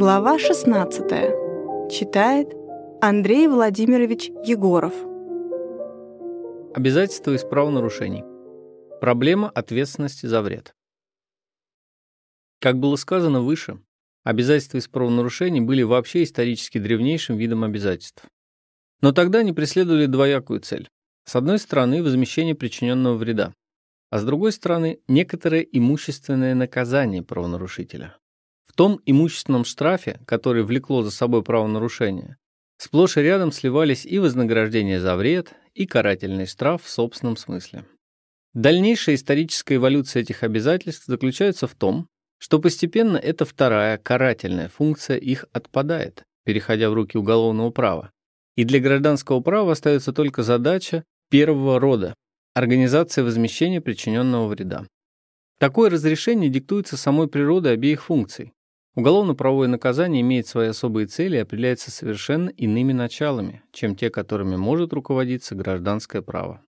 Глава 16. Читает Андрей Владимирович Егоров. Обязательства из правонарушений. Проблема ответственности за вред. Как было сказано выше, обязательства из правонарушений были вообще исторически древнейшим видом обязательств. Но тогда они преследовали двоякую цель. С одной стороны, возмещение причиненного вреда, а с другой стороны, некоторое имущественное наказание правонарушителя. Том имущественном штрафе, который влекло за собой правонарушение, сплошь и рядом сливались и вознаграждение за вред, и карательный штраф в собственном смысле. Дальнейшая историческая эволюция этих обязательств заключается в том, что постепенно эта вторая карательная функция их отпадает, переходя в руки уголовного права. И для гражданского права остается только задача первого рода – организация возмещения причиненного вреда. Такое разрешение диктуется самой природой обеих функций. Уголовно-правовое наказание имеет свои особые цели и определяется совершенно иными началами, чем те, которыми может руководиться гражданское право.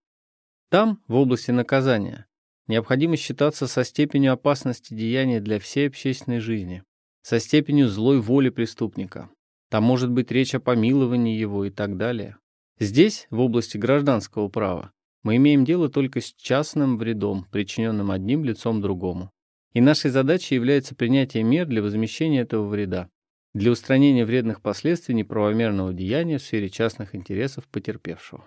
Там, в области наказания, необходимо считаться со степенью опасности деяния для всей общественной жизни, со степенью злой воли преступника. Там может быть речь о помиловании его и так далее. Здесь, в области гражданского права, мы имеем дело только с частным вредом, причиненным одним лицом другому. И нашей задачей является принятие мер для возмещения этого вреда, для устранения вредных последствий неправомерного деяния в сфере частных интересов потерпевшего.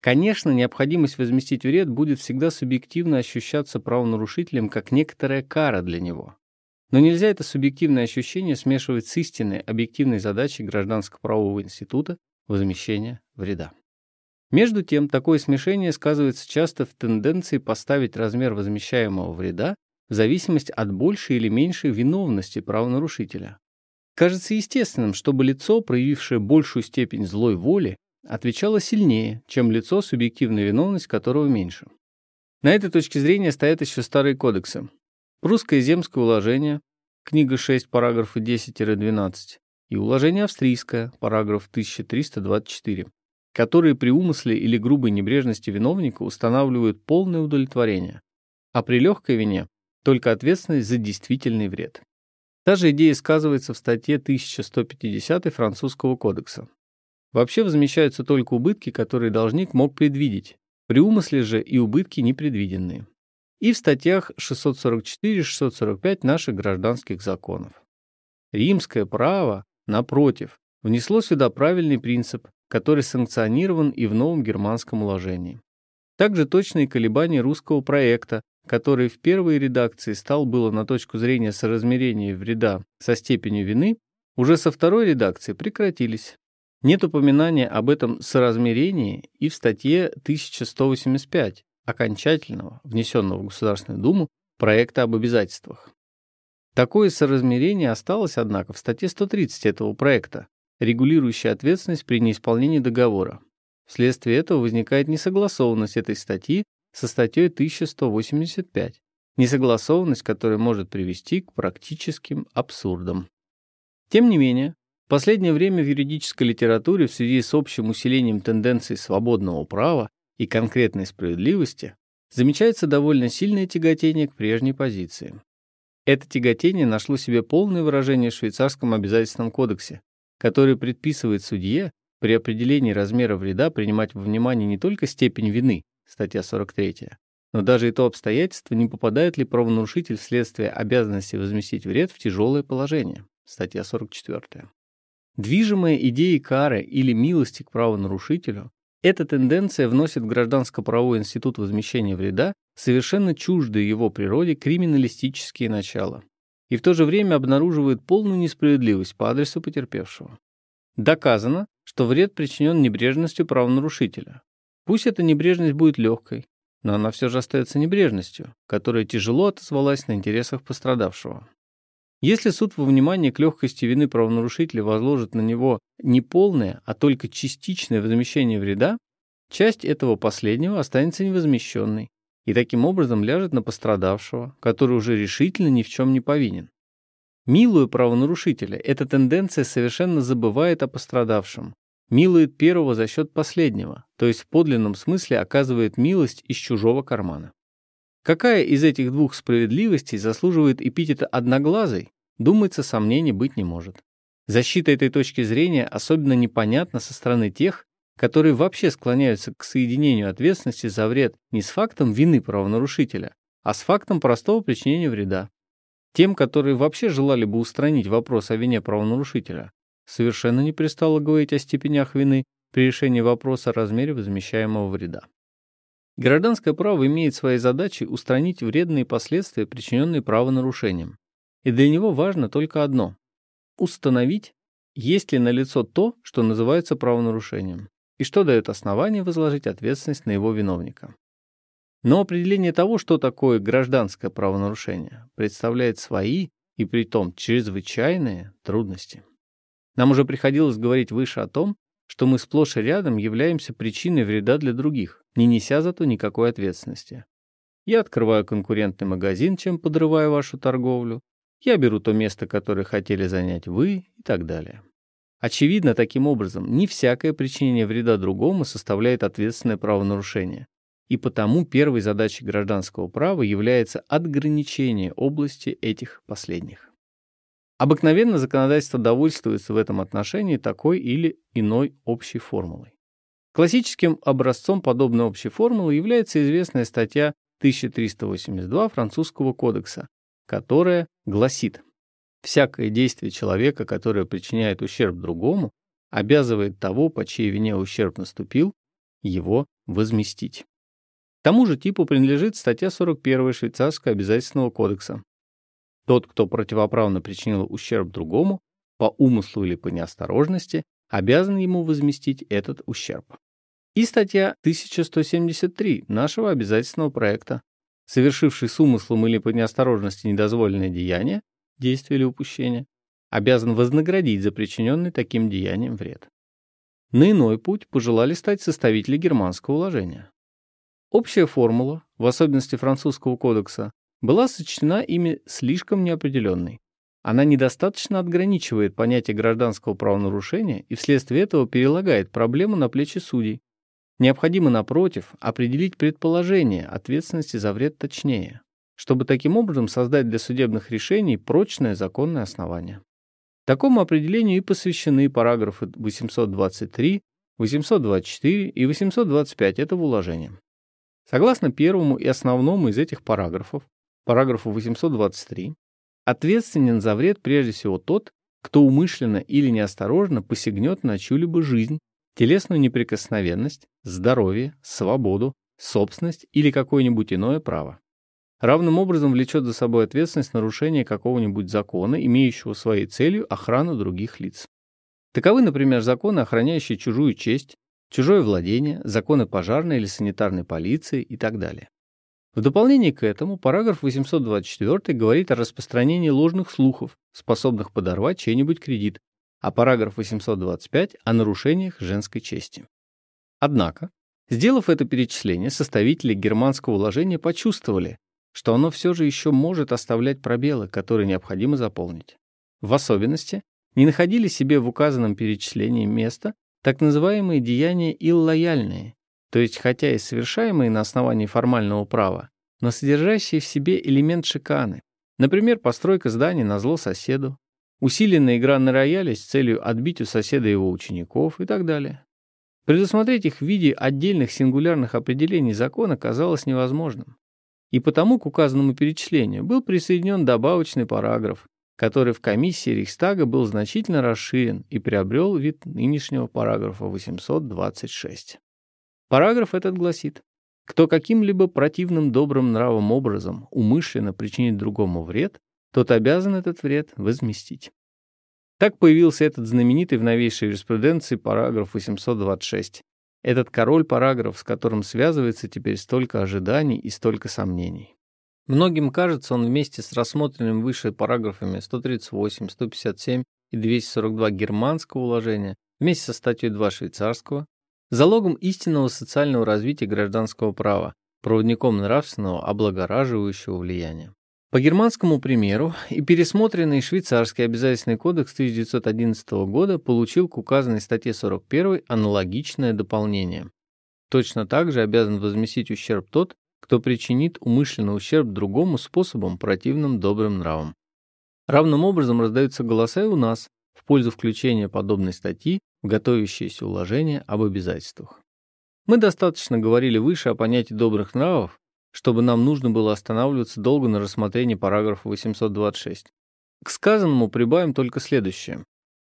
Конечно, необходимость возместить вред будет всегда субъективно ощущаться правонарушителем как некоторая кара для него. Но нельзя это субъективное ощущение смешивать с истинной, объективной задачей гражданско-правового института возмещения вреда. Между тем, такое смешение сказывается часто в тенденции поставить размер возмещаемого вреда в зависимости от большей или меньшей виновности правонарушителя. Кажется естественным, чтобы лицо, проявившее большую степень злой воли, отвечало сильнее, чем лицо, субъективная виновность которого меньше. На этой точке зрения стоят еще старые кодексы. Прусское земское уложение, книга 6, параграфы 10-12, и уложение австрийское, параграф 1324, которые при умысле или грубой небрежности виновника устанавливают полное удовлетворение, а при легкой вине только ответственность за действительный вред. Та же идея сказывается в статье 1150 Французского кодекса. Вообще возмещаются только убытки, которые должник мог предвидеть, при умысле же и убытки непредвиденные. И в статьях 644-645 наших гражданских законов. Римское право, напротив, внесло сюда правильный принцип, который санкционирован и в новом германском уложении. Также точные колебания русского проекта, который в первой редакции стал было на точку зрения соразмерения вреда со степенью вины, уже со второй редакции прекратились. Нет упоминания об этом соразмерении и в статье 1185 окончательного, внесенного в Государственную Думу, проекта об обязательствах. Такое соразмерение осталось, однако, в статье 130 этого проекта, регулирующей ответственность при неисполнении договора. Вследствие этого возникает несогласованность этой статьи со статьей 1185, несогласованность которая может привести к практическим абсурдам. Тем не менее, в последнее время в юридической литературе в связи с общим усилением тенденций свободного права и конкретной справедливости замечается довольно сильное тяготение к прежней позиции. Это тяготение нашло себе полное выражение в швейцарском обязательственном кодексе, который предписывает судье при определении размера вреда принимать во внимание не только степень вины, статья 43. Но даже и то обстоятельство, не попадает ли правонарушитель вследствие обязанности возместить вред в тяжелое положение, статья 44. Движимая идеей кары или милости к правонарушителю, эта тенденция вносит в гражданско-правовой институт возмещения вреда совершенно чуждые его природе криминалистические начала и в то же время обнаруживает полную несправедливость по адресу потерпевшего. Доказано, что вред причинен небрежностью правонарушителя, Пусть эта небрежность будет легкой, но она все же остается небрежностью, которая тяжело отозвалась на интересах пострадавшего. Если суд во внимание к легкости вины правонарушителя возложит на него не полное, а только частичное возмещение вреда, часть этого последнего останется невозмещенной и таким образом ляжет на пострадавшего, который уже решительно ни в чем не повинен. Милую правонарушителя эта тенденция совершенно забывает о пострадавшем, милует первого за счет последнего, то есть в подлинном смысле оказывает милость из чужого кармана. Какая из этих двух справедливостей заслуживает эпитета «одноглазый», думается, сомнений быть не может. Защита этой точки зрения особенно непонятна со стороны тех, которые вообще склоняются к соединению ответственности за вред не с фактом вины правонарушителя, а с фактом простого причинения вреда. Тем, которые вообще желали бы устранить вопрос о вине правонарушителя, совершенно не пристало говорить о степенях вины при решении вопроса о размере возмещаемого вреда. Гражданское право имеет своей задачей устранить вредные последствия, причиненные правонарушением. И для него важно только одно – установить, есть ли налицо то, что называется правонарушением, и что дает основание возложить ответственность на его виновника. Но определение того, что такое гражданское правонарушение, представляет свои, и при том чрезвычайные, трудности. Нам уже приходилось говорить выше о том, что мы сплошь и рядом являемся причиной вреда для других, не неся зато никакой ответственности. Я открываю конкурентный магазин, чем подрываю вашу торговлю. Я беру то место, которое хотели занять вы и так далее. Очевидно, таким образом, не всякое причинение вреда другому составляет ответственное правонарушение. И потому первой задачей гражданского права является отграничение области этих последних. Обыкновенно законодательство довольствуется в этом отношении такой или иной общей формулой. Классическим образцом подобной общей формулы является известная статья 1382 Французского кодекса, которая гласит «Всякое действие человека, которое причиняет ущерб другому, обязывает того, по чьей вине ущерб наступил, его возместить». Тому же типу принадлежит статья 41 Швейцарского обязательственного кодекса. Тот, кто противоправно причинил ущерб другому, по умыслу или по неосторожности, обязан ему возместить этот ущерб. И статья 1173 нашего обязательственного проекта. Совершивший с умыслом или по неосторожности недозволенное деяние, действие или упущение, обязан вознаградить за причиненный таким деянием вред. На иной путь пожелали стать составители германского уложения. Общая формула, в особенности французского кодекса, была сочтена ими слишком неопределенной. Она недостаточно отграничивает понятие гражданского правонарушения и вследствие этого перелагает проблему на плечи судей. Необходимо, напротив, определить предположение ответственности за вред точнее, чтобы таким образом создать для судебных решений прочное законное основание. Такому определению и посвящены параграфы 823, 824 и 825 этого уложения. Согласно первому и основному из этих параграфов, параграфу 823, ответственен за вред прежде всего тот, кто умышленно или неосторожно посягнет на чью-либо жизнь, телесную неприкосновенность, здоровье, свободу, собственность или какое-нибудь иное право. Равным образом влечет за собой ответственность нарушения какого-нибудь закона, имеющего своей целью охрану других лиц. Таковы, например, законы, охраняющие чужую честь, чужое владение, законы пожарной или санитарной полиции и так далее. В дополнение к этому параграф 824 говорит о распространении ложных слухов, способных подорвать чей-нибудь кредит, а параграф 825 о нарушениях женской чести. Однако, сделав это перечисление, составители германского уложения почувствовали, что оно все же еще может оставлять пробелы, которые необходимо заполнить. В особенности, не находили себе в указанном перечислении места так называемые деяния иллояльные, то есть хотя и совершаемые на основании формального права, но содержащие в себе элемент шиканы, например, постройка здания на зло соседу, усиленная игра на рояле с целью отбить у соседа его учеников и так далее. Предусмотреть их в виде отдельных сингулярных определений закона казалось невозможным. И потому к указанному перечислению был присоединен добавочный параграф, который в комиссии Рейхстага был значительно расширен и приобрел вид нынешнего параграфа 826. Параграф этот гласит, кто каким-либо противным добрым нравом образом умышленно причинит другому вред, тот обязан этот вред возместить. Так появился этот знаменитый в новейшей юриспруденции параграф 826. Этот король-параграф, с которым связывается теперь столько ожиданий и столько сомнений. Многим кажется, он вместе с рассмотренными выше параграфами 138, 157 и 242 германского уложения, вместе со статьей 2 швейцарского, залогом истинного социального развития гражданского права, проводником нравственного облагораживающего влияния. По германскому примеру и пересмотренный швейцарский обязательный кодекс 1911 года получил к указанной статье 41 аналогичное дополнение. Точно так же обязан возместить ущерб тот, кто причинит умышленный ущерб другому способом, противным добрым нравам. Равным образом раздаются голоса и у нас в пользу включения подобной статьи готовящееся уложение об обязательствах. Мы достаточно говорили выше о понятии добрых нравов, чтобы нам нужно было останавливаться долго на рассмотрении параграфа 826. К сказанному прибавим только следующее.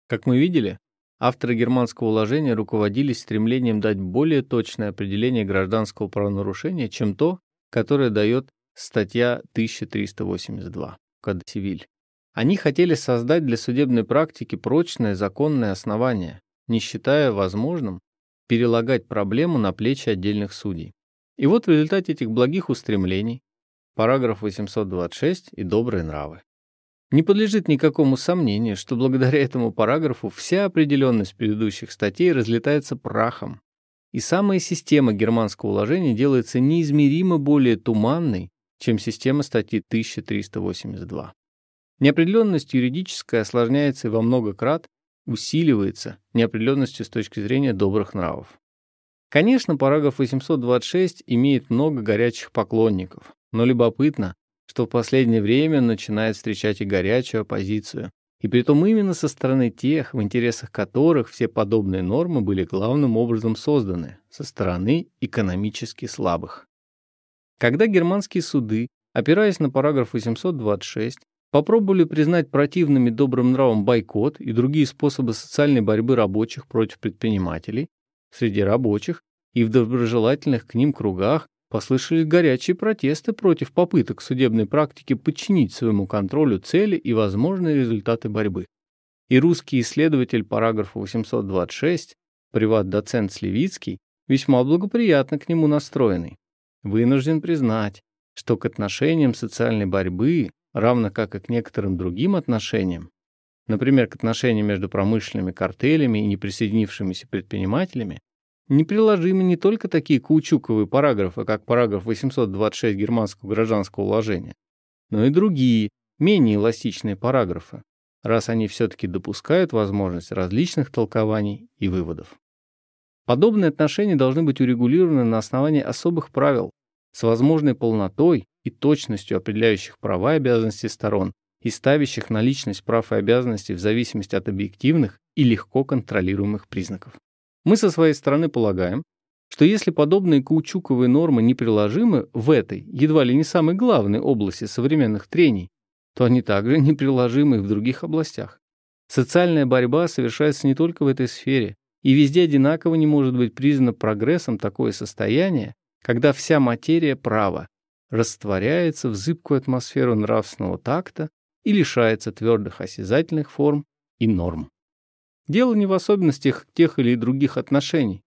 Как мы видели, авторы германского уложения руководились стремлением дать более точное определение гражданского правонарушения, чем то, которое дает статья 1382 Кода Сивиль. Они хотели создать для судебной практики прочное законное основание, не считая возможным перелагать проблему на плечи отдельных судей. И вот в результате этих благих устремлений, параграф 826 и добрые нравы. Не подлежит никакому сомнению, что благодаря этому параграфу вся определенность предыдущих статей разлетается прахом, и самая система германского уложения делается неизмеримо более туманной, чем система статьи 1382. Неопределенность юридическая осложняется во много крат усиливается неопределенностью с точки зрения добрых нравов. Конечно, параграф 826 имеет много горячих поклонников, но любопытно, что в последнее время начинает встречать и горячую оппозицию, и притом именно со стороны тех, в интересах которых все подобные нормы были главным образом созданы, со стороны экономически слабых. Когда германские суды, опираясь на параграф 826, попробовали признать противными добрым нравом бойкот и другие способы социальной борьбы рабочих против предпринимателей, среди рабочих и в доброжелательных к ним кругах послышались горячие протесты против попыток судебной практики подчинить своему контролю цели и возможные результаты борьбы. И русский исследователь параграфа 826, приват-доцент Сливицкий, весьма благоприятно к нему настроенный, вынужден признать, что к отношениям социальной борьбы равно как и к некоторым другим отношениям, например, к отношениям между промышленными картелями и неприсоединившимися предпринимателями, неприложимы не только такие каучуковые параграфы, как параграф 826 германского гражданского уложения, но и другие, менее эластичные параграфы, раз они все-таки допускают возможность различных толкований и выводов. Подобные отношения должны быть урегулированы на основании особых правил, с возможной полнотой и точностью определяющих права и обязанности сторон и ставящих на личность прав и обязанностей в зависимости от объективных и легко контролируемых признаков. Мы со своей стороны полагаем, что если подобные каучуковые нормы неприложимы в этой, едва ли не самой главной области современных трений, то они также неприложимы и в других областях. Социальная борьба совершается не только в этой сфере, и везде одинаково не может быть признано прогрессом такое состояние, когда вся материя права растворяется в зыбкую атмосферу нравственного такта и лишается твердых осязательных форм и норм. Дело не в особенностях тех или других отношений,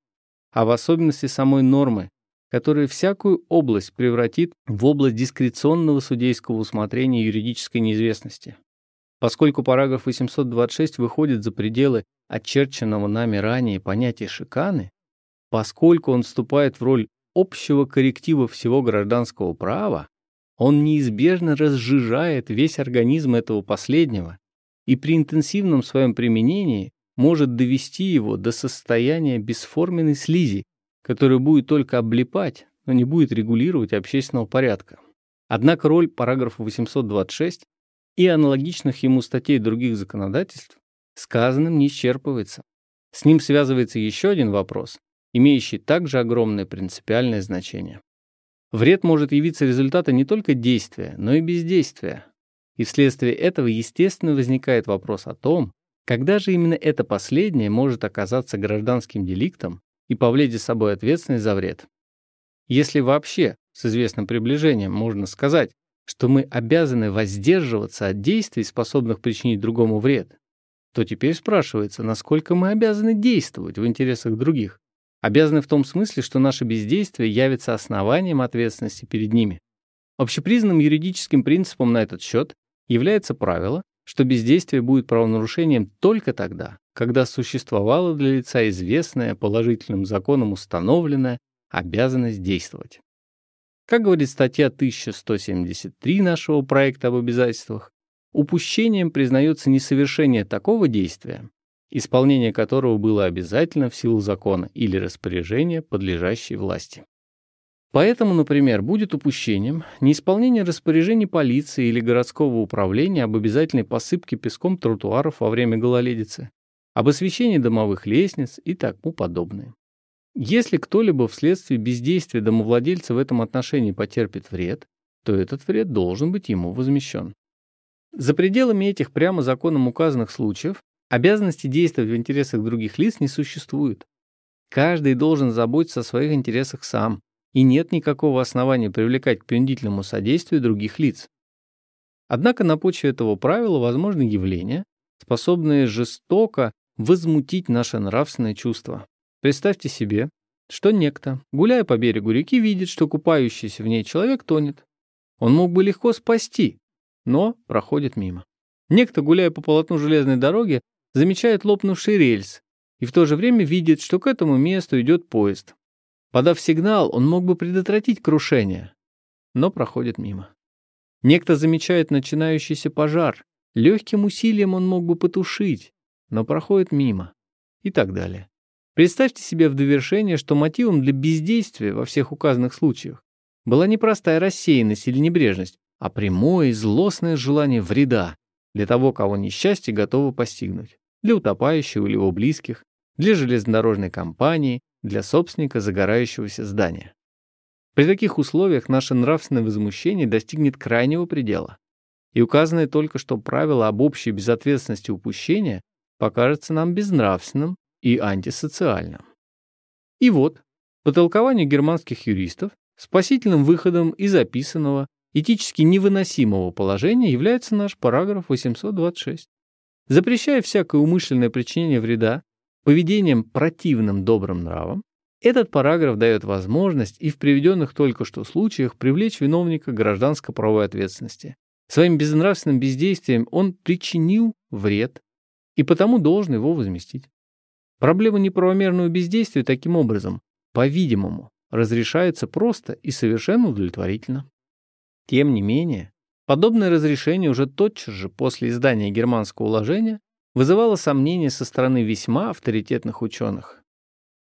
а в особенности самой нормы, которая всякую область превратит в область дискреционного судейского усмотрения юридической неизвестности. Поскольку параграф 826 выходит за пределы очерченного нами ранее понятия шиканы, поскольку он вступает в роль общего корректива всего гражданского права, он неизбежно разжижает весь организм этого последнего и при интенсивном своем применении может довести его до состояния бесформенной слизи, которая будет только облипать, но не будет регулировать общественного порядка. Однако роль параграфа 826 и аналогичных ему статей других законодательств сказанным не исчерпывается. С ним связывается еще один вопрос, имеющий также огромное принципиальное значение. Вред может явиться результатом не только действия, но и бездействия. И вследствие этого, естественно, возникает вопрос о том, когда же именно это последнее может оказаться гражданским деликтом и повлечь за собой ответственность за вред. Если вообще с известным приближением можно сказать, что мы обязаны воздерживаться от действий, способных причинить другому вред, то теперь спрашивается, насколько мы обязаны действовать в интересах других. Обязаны в том смысле, что наше бездействие явится основанием ответственности перед ними. Общепризнанным юридическим принципом на этот счет является правило, что бездействие будет правонарушением только тогда, когда существовала для лица известная, положительным законом установленная обязанность действовать. Как говорит статья 1173 нашего проекта об обязательствах, упущением признается несовершение такого действия, исполнение которого было обязательно в силу закона или распоряжения подлежащей власти. Поэтому, например, будет упущением неисполнение распоряжений полиции или городского управления об обязательной посыпке песком тротуаров во время гололедицы, об освещении домовых лестниц и тому подобное. Если кто-либо вследствие бездействия домовладельца в этом отношении потерпит вред, то этот вред должен быть ему возмещен. За пределами этих прямо законом указанных случаев обязанности действовать в интересах других лиц не существует. Каждый должен заботиться о своих интересах сам, и нет никакого основания привлекать к принудительному содействию других лиц. Однако на почве этого правила возможны явления, способные жестоко возмутить наше нравственное чувство. Представьте себе, что некто, гуляя по берегу реки, видит, что купающийся в ней человек тонет. Он мог бы легко спасти, но проходит мимо. Некто, гуляя по полотну железной дороги, замечает лопнувший рельс и в то же время видит, что к этому месту идет поезд. Подав сигнал, он мог бы предотвратить крушение, но проходит мимо. Некто замечает начинающийся пожар. Легким усилием он мог бы потушить, но проходит мимо. И так далее. Представьте себе в довершение, что мотивом для бездействия во всех указанных случаях была не простая рассеянность или небрежность, а прямое и злостное желание вреда для того, кого несчастье готово постигнуть, для утопающего или его близких, для железнодорожной компании, для собственника загорающегося здания. При таких условиях наше нравственное возмущение достигнет крайнего предела, и указанное только что правило об общей безответственности упущения покажется нам безнравственным и антисоциальным. И вот, по толкованию германских юристов, спасительным выходом из описанного этически невыносимого положения является наш параграф 826. Запрещая всякое умышленное причинение вреда поведением противным добрым нравам, этот параграф дает возможность и в приведенных только что случаях привлечь виновника гражданско-правовой ответственности. Своим безнравственным бездействием он причинил вред и потому должен его возместить. Проблема неправомерного бездействия таким образом, по-видимому, разрешается просто и совершенно удовлетворительно. Тем не менее, подобное разрешение уже тотчас же после издания германского уложения вызывало сомнения со стороны весьма авторитетных ученых.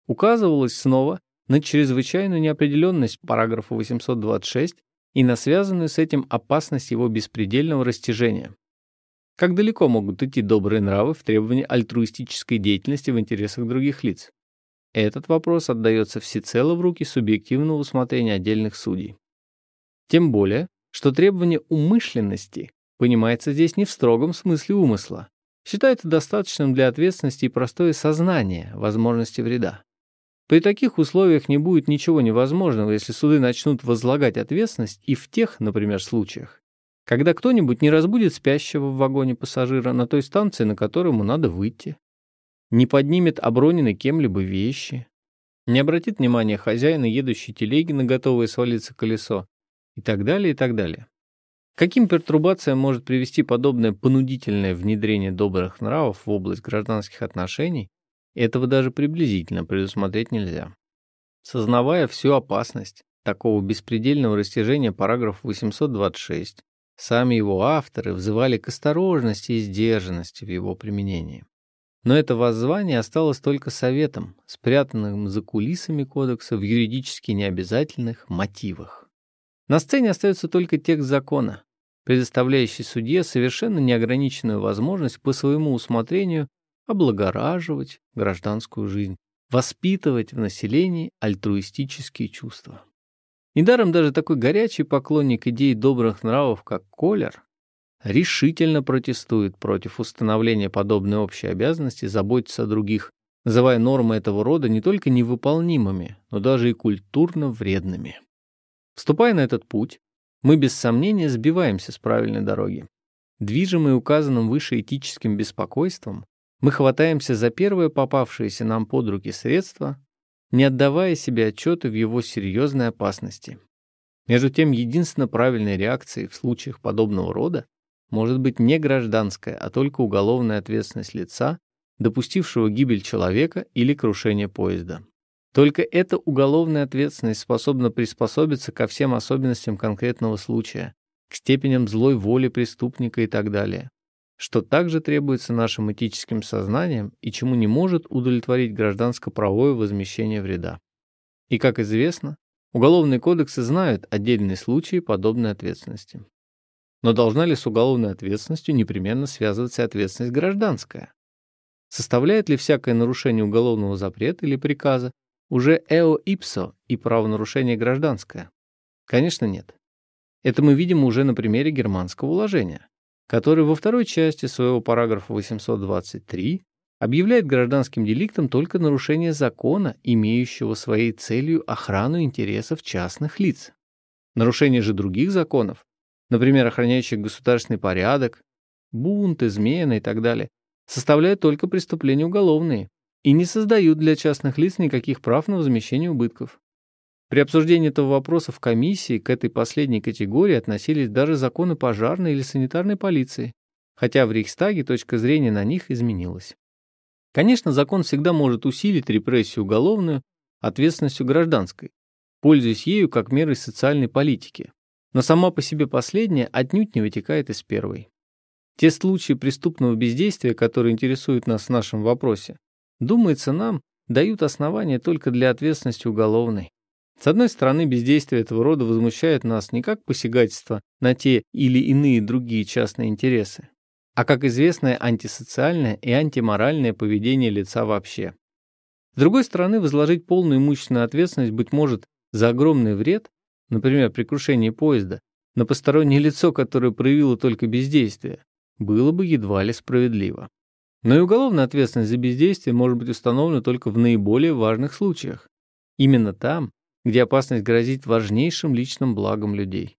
Указывалось снова на чрезвычайную неопределенность параграфа 826 и на связанную с этим опасность его беспредельного растяжения. Как далеко могут идти добрые нравы в требовании альтруистической деятельности в интересах других лиц? Этот вопрос отдается всецело в руки субъективного усмотрения отдельных судей. Тем более, что требование умышленности понимается здесь не в строгом смысле умысла. Считается достаточным для ответственности и простое сознание возможности вреда. При таких условиях не будет ничего невозможного, если суды начнут возлагать ответственность и в тех, например, случаях, когда кто-нибудь не разбудит спящего в вагоне пассажира на той станции, на которую ему надо выйти, не поднимет оброненной кем-либо вещи, не обратит внимания хозяина едущей телеги на готовое свалиться колесо и так далее, и так далее. Каким пертурбациям может привести подобное понудительное внедрение добрых нравов в область гражданских отношений, этого даже приблизительно предусмотреть нельзя. Сознавая всю опасность такого беспредельного растяжения параграфа 826, Сами его авторы взывали к осторожности и сдержанности в его применении. Но это воззвание осталось только советом, спрятанным за кулисами кодекса в юридически необязательных мотивах. На сцене остается только текст закона, предоставляющий судье совершенно неограниченную возможность по своему усмотрению облагораживать гражданскую жизнь, воспитывать в населении альтруистические чувства. Недаром даже такой горячий поклонник идей добрых нравов, как Колер, решительно протестует против установления подобной общей обязанности заботиться о других, называя нормы этого рода не только невыполнимыми, но даже и культурно вредными. Вступая на этот путь, мы без сомнения сбиваемся с правильной дороги. Движимые указанным выше этическим беспокойством, мы хватаемся за первое попавшееся нам под руки средство не отдавая себе отчета в его серьезной опасности. Между тем, единственно правильной реакцией в случаях подобного рода может быть не гражданская, а только уголовная ответственность лица, допустившего гибель человека или крушение поезда. Только эта уголовная ответственность способна приспособиться ко всем особенностям конкретного случая, к степеням злой воли преступника и так далее что также требуется нашим этическим сознанием и чему не может удовлетворить гражданско-правовое возмещение вреда. И, как известно, Уголовные кодексы знают отдельные случаи подобной ответственности. Но должна ли с уголовной ответственностью непременно связываться ответственность гражданская? Составляет ли всякое нарушение уголовного запрета или приказа уже эо ипсо и правонарушение гражданское? Конечно, нет. Это мы видим уже на примере германского уложения, которое во второй части своего параграфа 823 объявляет гражданским деликтом только нарушение закона, имеющего своей целью охрану интересов частных лиц. Нарушение же других законов, например, охраняющих государственный порядок, бунт, измена и так далее, составляют только преступления уголовные и не создают для частных лиц никаких прав на возмещение убытков. При обсуждении этого вопроса в комиссии к этой последней категории относились даже законы пожарной или санитарной полиции, хотя в Рейхстаге точка зрения на них изменилась. Конечно, закон всегда может усилить репрессию уголовную ответственностью гражданской, пользуясь ею как мерой социальной политики, но сама по себе последняя отнюдь не вытекает из первой. Те случаи преступного бездействия, которые интересуют нас в нашем вопросе, думается нам, дают основания только для ответственности уголовной. С одной стороны, бездействие этого рода возмущает нас не как посягательство на те или иные другие частные интересы, а как известное антисоциальное и антиморальное поведение лица вообще. С другой стороны, возложить полную имущественную ответственность, быть может, за огромный вред, например, при крушении поезда, на постороннее лицо, которое проявило только бездействие, было бы едва ли справедливо. Но и уголовная ответственность за бездействие может быть установлена только в наиболее важных случаях. Именно там, где опасность грозит важнейшим личным благом людей.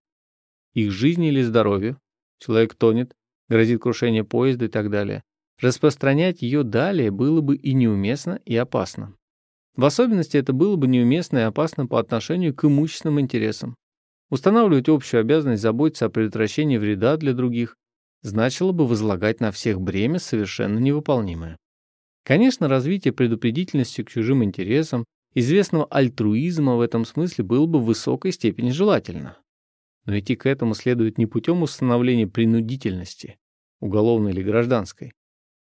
Их жизни или здоровью, человек тонет, грозит крушение поезда и так далее. Распространять ее далее было бы и неуместно, и опасно. В особенности это было бы неуместно и опасно по отношению к имущественным интересам. Устанавливать общую обязанность заботиться о предотвращении вреда для других значило бы возлагать на всех бремя совершенно невыполнимое. Конечно, развитие предупредительности к чужим интересам, известного альтруизма в этом смысле было бы в высокой степени желательно. Но идти к этому следует не путем установления принудительности, уголовной или гражданской,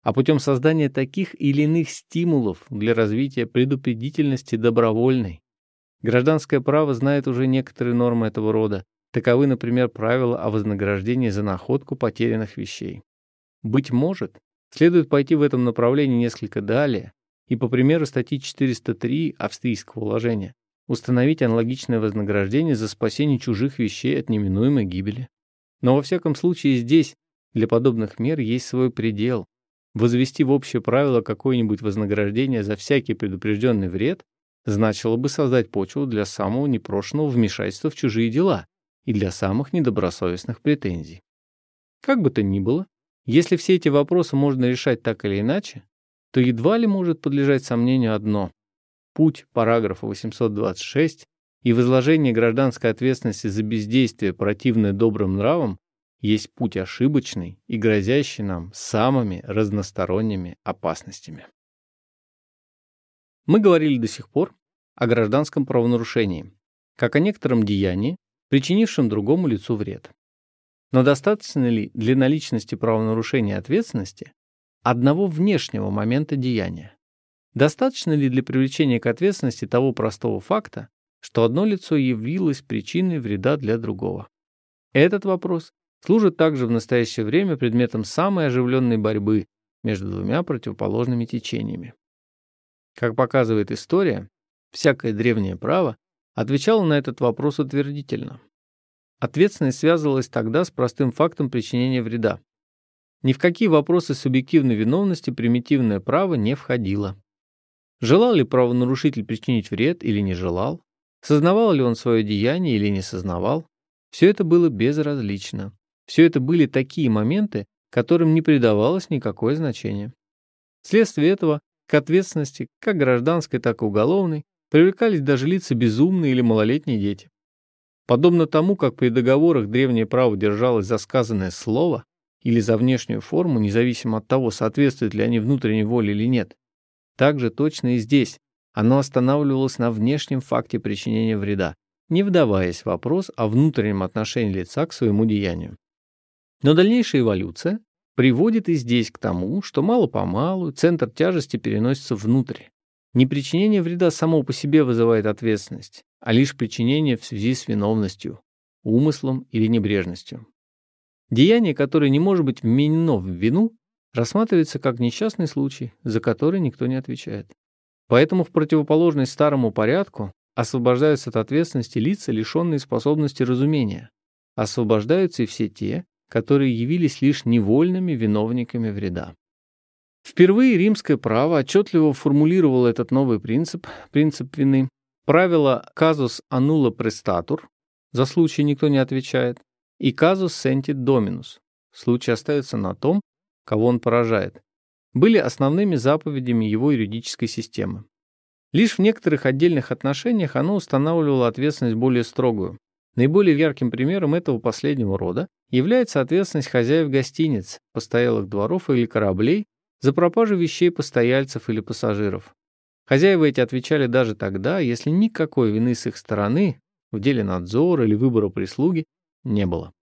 а путем создания таких или иных стимулов для развития предупредительности добровольной. Гражданское право знает уже некоторые нормы этого рода. Таковы, например, правила о вознаграждении за находку потерянных вещей. Быть может, следует пойти в этом направлении несколько далее и, по примеру статьи 403 австрийского уложения, установить аналогичное вознаграждение за спасение чужих вещей от неминуемой гибели. Но во всяком случае здесь для подобных мер есть свой предел. Возвести в общее правило какое-нибудь вознаграждение за всякий предупрежденный вред значило бы создать почву для самого непрошенного вмешательства в чужие дела и для самых недобросовестных претензий. Как бы то ни было, если все эти вопросы можно решать так или иначе, то едва ли может подлежать сомнению одно. Путь параграфа 826 и возложение гражданской ответственности за бездействие, противное добрым нравам, есть путь ошибочный и грозящий нам самыми разносторонними опасностями. Мы говорили до сих пор о гражданском правонарушении, как о некотором деянии, причинившем другому лицу вред. Но достаточно ли для наличности правонарушения ответственности одного внешнего момента деяния? Достаточно ли для привлечения к ответственности того простого факта, что одно лицо явилось причиной вреда для другого? Этот вопрос служит также в настоящее время предметом самой оживленной борьбы между двумя противоположными течениями. Как показывает история, всякое древнее право отвечало на этот вопрос утвердительно. Ответственность связывалась тогда с простым фактом причинения вреда. Ни в какие вопросы субъективной виновности примитивное право не входило. Желал ли правонарушитель причинить вред или не желал? Сознавал ли он свое деяние или не сознавал? Все это было безразлично. Все это были такие моменты, которым не придавалось никакое значение. Вследствие этого к ответственности, как гражданской, так и уголовной, привлекались даже лица безумные или малолетние дети. Подобно тому, как при договорах древнее право держалось за сказанное слово или за внешнюю форму, независимо от того, соответствуют ли они внутренней воле или нет, так же точно и здесь оно останавливалось на внешнем факте причинения вреда, не вдаваясь в вопрос о внутреннем отношении лица к своему деянию. Но дальнейшая эволюция приводит и здесь к тому, что мало-помалу центр тяжести переносится внутрь. Не причинение вреда само по себе вызывает ответственность, а лишь причинение в связи с виновностью, умыслом или небрежностью. Деяние, которое не может быть вменено в вину, рассматривается как несчастный случай, за который никто не отвечает. Поэтому в противоположность старому порядку освобождаются от ответственности лица, лишенные способности разумения. Освобождаются и все те, которые явились лишь невольными виновниками вреда. Впервые римское право отчетливо формулировало этот новый принцип, принцип вины, правило «casus annulla prestatur» — за случай никто не отвечает, и «casus sentit dominus» — случай остается на том, кого он поражает, были основными заповедями его юридической системы. Лишь в некоторых отдельных отношениях оно устанавливало ответственность более строгую. Наиболее ярким примером этого последнего рода является ответственность хозяев гостиниц, постоялых дворов или кораблей за пропажу вещей постояльцев или пассажиров. Хозяева эти отвечали даже тогда, если никакой вины с их стороны в деле надзора или выбора прислуги не было.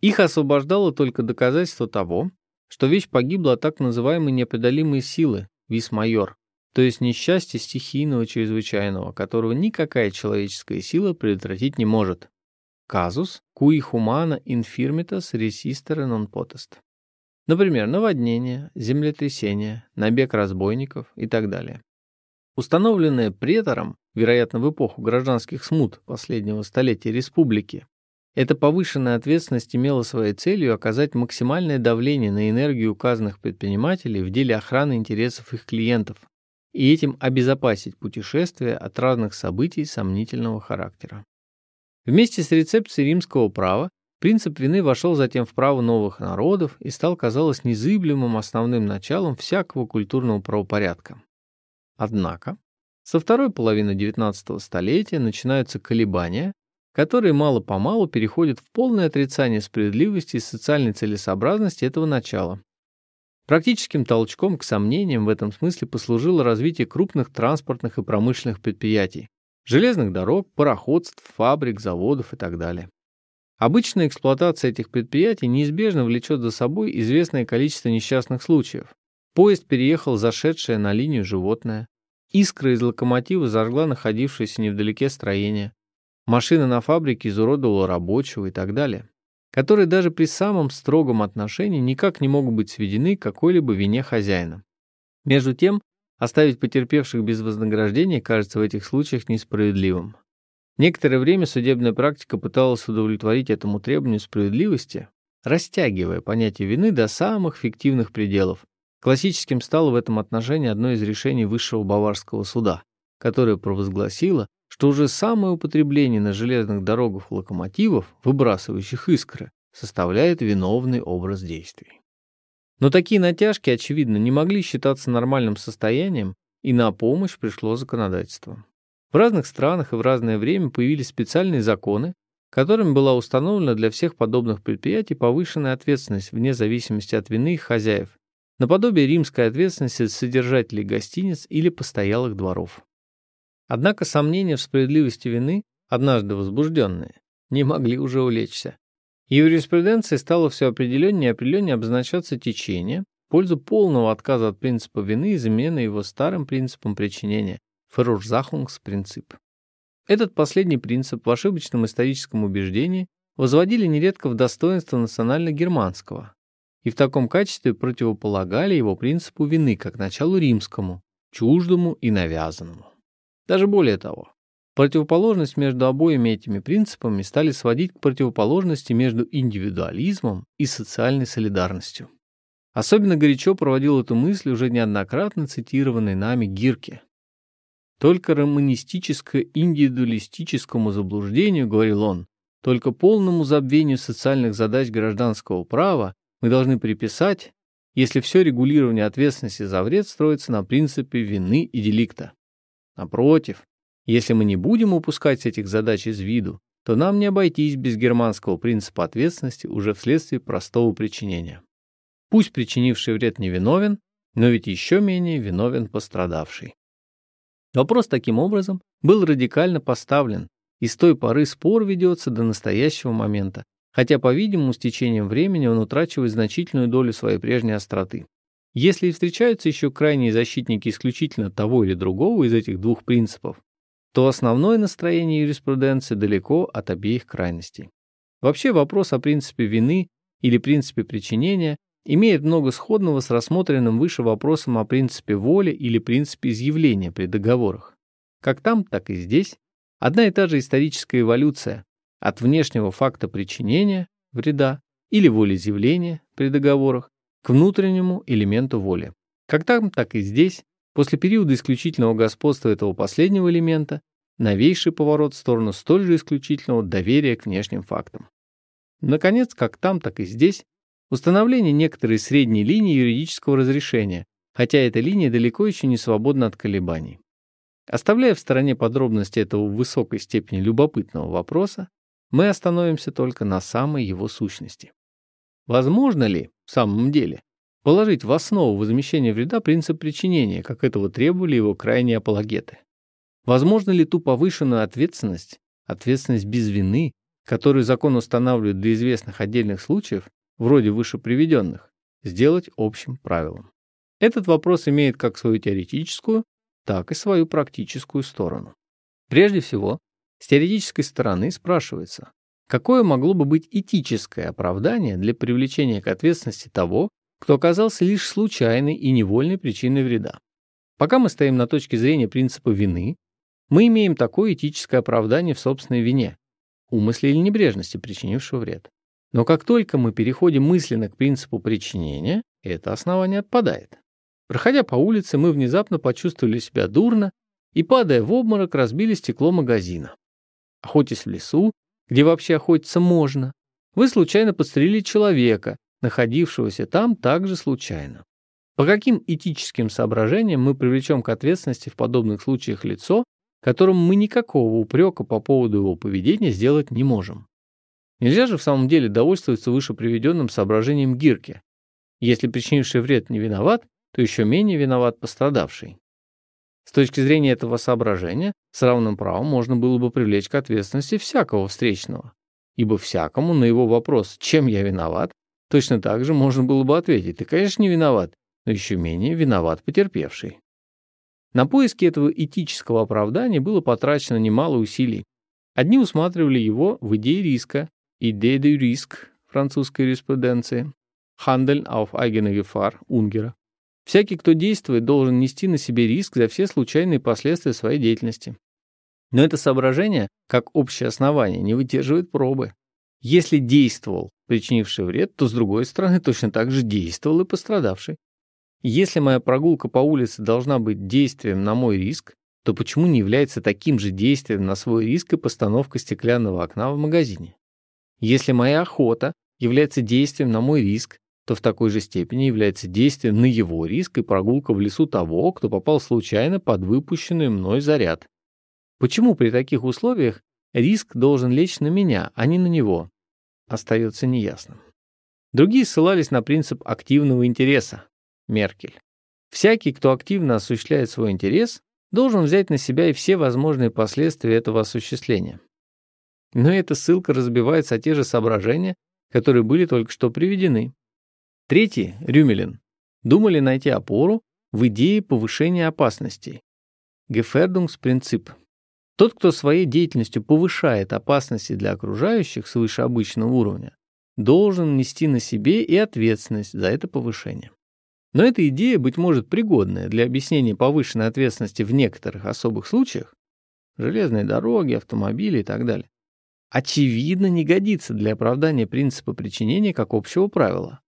Их освобождало только доказательство того, что вещь погибла от так называемой непреодолимой силы, вис-майор, то есть несчастья стихийного чрезвычайного, которого никакая человеческая сила предотвратить не может. Казус cui humana infirmitas resistere non potest. Например, наводнение, землетрясение, набег разбойников и так далее. Установленное претором, вероятно, в эпоху гражданских смут последнего столетия республики, эта повышенная ответственность имела своей целью оказать максимальное давление на энергию указанных предпринимателей в деле охраны интересов их клиентов и этим обезопасить путешествие от разных событий сомнительного характера. Вместе с рецепцией римского права принцип вины вошел затем в право новых народов и стал, казалось, незыблемым основным началом всякого культурного правопорядка. Однако, со второй половины XIX столетия начинаются колебания, которые мало-помалу переходят в полное отрицание справедливости и социальной целесообразности этого начала. Практическим толчком к сомнениям в этом смысле послужило развитие крупных транспортных и промышленных предприятий, железных дорог, пароходств, фабрик, заводов и так далее. Обычная эксплуатация этих предприятий неизбежно влечет за собой известное количество несчастных случаев. Поезд переехал зашедшее на линию животное, искра из локомотива зажгла находившееся невдалеке строение, машина на фабрике изуродовала рабочего и так далее, которые даже при самом строгом отношении никак не могут быть сведены к какой-либо вине хозяина. Между тем, оставить потерпевших без вознаграждения кажется в этих случаях несправедливым. Некоторое время судебная практика пыталась удовлетворить этому требованию справедливости, растягивая понятие вины до самых фиктивных пределов. Классическим стало в этом отношении одно из решений Высшего Баварского суда, которое провозгласило, что уже самое употребление на железных дорогах локомотивов, выбрасывающих искры, составляет виновный образ действий. Но такие натяжки, очевидно, не могли считаться нормальным состоянием, и на помощь пришло законодательство. В разных странах и в разное время появились специальные законы, которыми была установлена для всех подобных предприятий повышенная ответственность вне зависимости от вины их хозяев, наподобие римской ответственности содержателей гостиниц или постоялых дворов. Однако сомнения в справедливости вины, однажды возбужденные, не могли уже улечься. И юриспруденции стало все определеннее и определеннее обозначаться течение в пользу полного отказа от принципа вины и замены его старым принципом причинения – Ферурзахунгс-принцип. Этот последний принцип в ошибочном историческом убеждении возводили нередко в достоинство национально-германского и в таком качестве противополагали его принципу вины как началу римскому, чуждому и навязанному. Даже более того, противоположность между обоими этими принципами стали сводить к противоположности между индивидуализмом и социальной солидарностью. Особенно горячо проводил эту мысль уже неоднократно цитированный нами Гирке. Только романистическо-индивидуалистическому заблуждению, говорил он, только полному забвению социальных задач гражданского права мы должны приписать, если все регулирование ответственности за вред строится на принципе вины и деликта. Напротив, если мы не будем упускать этих задач из виду, то нам не обойтись без германского принципа ответственности уже вследствие простого причинения. Пусть причинивший вред не виновен, но ведь еще менее виновен пострадавший. Вопрос таким образом был радикально поставлен, и с той поры спор ведется до настоящего момента, хотя, по-видимому, с течением времени он утрачивает значительную долю своей прежней остроты. Если и встречаются еще крайние защитники исключительно того или другого из этих двух принципов, то основное настроение юриспруденции далеко от обеих крайностей. Вообще вопрос о принципе вины или принципе причинения имеет много сходного с рассмотренным выше вопросом о принципе воли или принципе изъявления при договорах. Как там, так и здесь одна и та же историческая эволюция от внешнего факта причинения вреда или волеизъявления при договорах к внутреннему элементу воли. Как там, так и здесь, после периода исключительного господства этого последнего элемента, новейший поворот в сторону столь же исключительного доверия к внешним фактам. Наконец, как там, так и здесь, установление некоторой средней линии юридического разрешения, хотя эта линия далеко еще не свободна от колебаний. Оставляя в стороне подробности этого в высокой степени любопытного вопроса, мы остановимся только на самой его сущности. Возможно ли, в самом деле, положить в основу возмещения вреда принцип причинения, как этого требовали его крайние апологеты? Возможно ли ту повышенную ответственность, ответственность без вины, которую закон устанавливает для известных отдельных случаев, вроде выше приведенных, сделать общим правилом? Этот вопрос имеет как свою теоретическую, так и свою практическую сторону. Прежде всего, с теоретической стороны спрашивается, какое могло бы быть этическое оправдание для привлечения к ответственности того, кто оказался лишь случайной и невольной причиной вреда. Пока мы стоим на точке зрения принципа вины, мы имеем такое этическое оправдание в собственной вине, умысле или небрежности, причинившего вред. Но как только мы переходим мысленно к принципу причинения, это основание отпадает. Проходя по улице, мы внезапно почувствовали себя дурно и, падая в обморок, разбили стекло магазина. Охотясь в лесу, где вообще охотиться можно, вы случайно подстрелили человека, находившегося там также случайно. По каким этическим соображениям мы привлечем к ответственности в подобных случаях лицо, которому мы никакого упрека по поводу его поведения сделать не можем? Нельзя же в самом деле довольствоваться выше приведенным соображением Гирки. Если причинивший вред не виноват, то еще менее виноват пострадавший. С точки зрения этого соображения, с равным правом можно было бы привлечь к ответственности всякого встречного, ибо всякому на его вопрос «чем я виноват?» точно так же можно было бы ответить «ты, конечно, не виноват, но еще менее виноват потерпевший». На поиски этого этического оправдания было потрачено немало усилий. Одни усматривали его в идее риска, идее de риск французской юриспруденции, Handeln auf eigene Gefahr Унгера, Всякий, кто действует, должен нести на себе риск за все случайные последствия своей деятельности. Но это соображение, как общее основание, не выдерживает пробы. Если действовал причинивший вред, то, с другой стороны, точно так же действовал и пострадавший. Если моя прогулка по улице должна быть действием на мой риск, то почему не является таким же действием на свой риск и постановка стеклянного окна в магазине? Если моя охота является действием на мой риск, то в такой же степени является действием на его риск и прогулка в лесу того, кто попал случайно под выпущенный мной заряд. Почему при таких условиях риск должен лечь на меня, а не на него? Остается неясным. Другие ссылались на принцип активного интереса. Меркель. Всякий, кто активно осуществляет свой интерес, должен взять на себя и все возможные последствия этого осуществления. Но эта ссылка разбивается о те же соображения, которые были только что приведены. Третий, Рюмелин, думали найти опору в идее повышения опасностей. Гефердунгспринцип. Тот, кто своей деятельностью повышает опасности для окружающих свыше обычного уровня, должен нести на себе и ответственность за это повышение. Но эта идея, быть может, пригодная для объяснения повышенной ответственности в некоторых особых случаях, железные дороги, автомобили и так далее, очевидно не годится для оправдания принципа причинения как общего правила.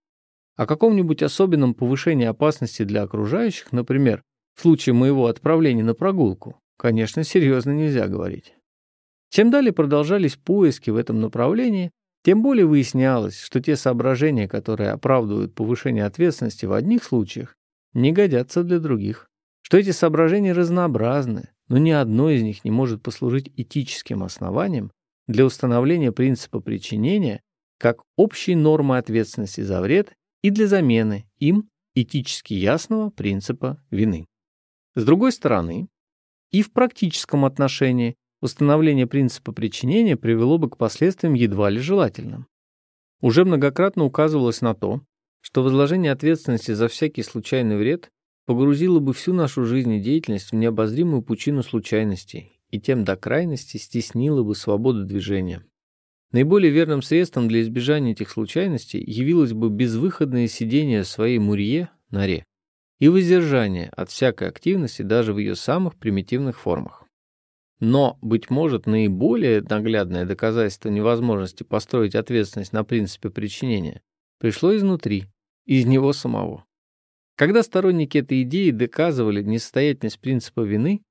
О каком-нибудь особенном повышении опасности для окружающих, например, в случае моего отправления на прогулку, конечно, серьезно нельзя говорить. Чем далее продолжались поиски в этом направлении, тем более выяснялось, что те соображения, которые оправдывают повышение ответственности в одних случаях, не годятся для других. Что эти соображения разнообразны, но ни одно из них не может послужить этическим основанием для установления принципа причинения как общей нормы ответственности за вред и для замены им этически ясного принципа вины. С другой стороны, и в практическом отношении установление принципа причинения привело бы к последствиям едва ли желательным. Уже многократно указывалось на то, что возложение ответственности за всякий случайный вред погрузило бы всю нашу жизнь и деятельность в необозримую пучину случайностей и тем до крайности стеснило бы свободу движения. Наиболее верным средством для избежания этих случайностей явилось бы безвыходное сидение своей мурье, норе, и воздержание от всякой активности даже в ее самых примитивных формах. Но, быть может, наиболее наглядное доказательство невозможности построить ответственность на принципе причинения пришло изнутри, из него самого. Когда сторонники этой идеи доказывали несостоятельность принципа вины,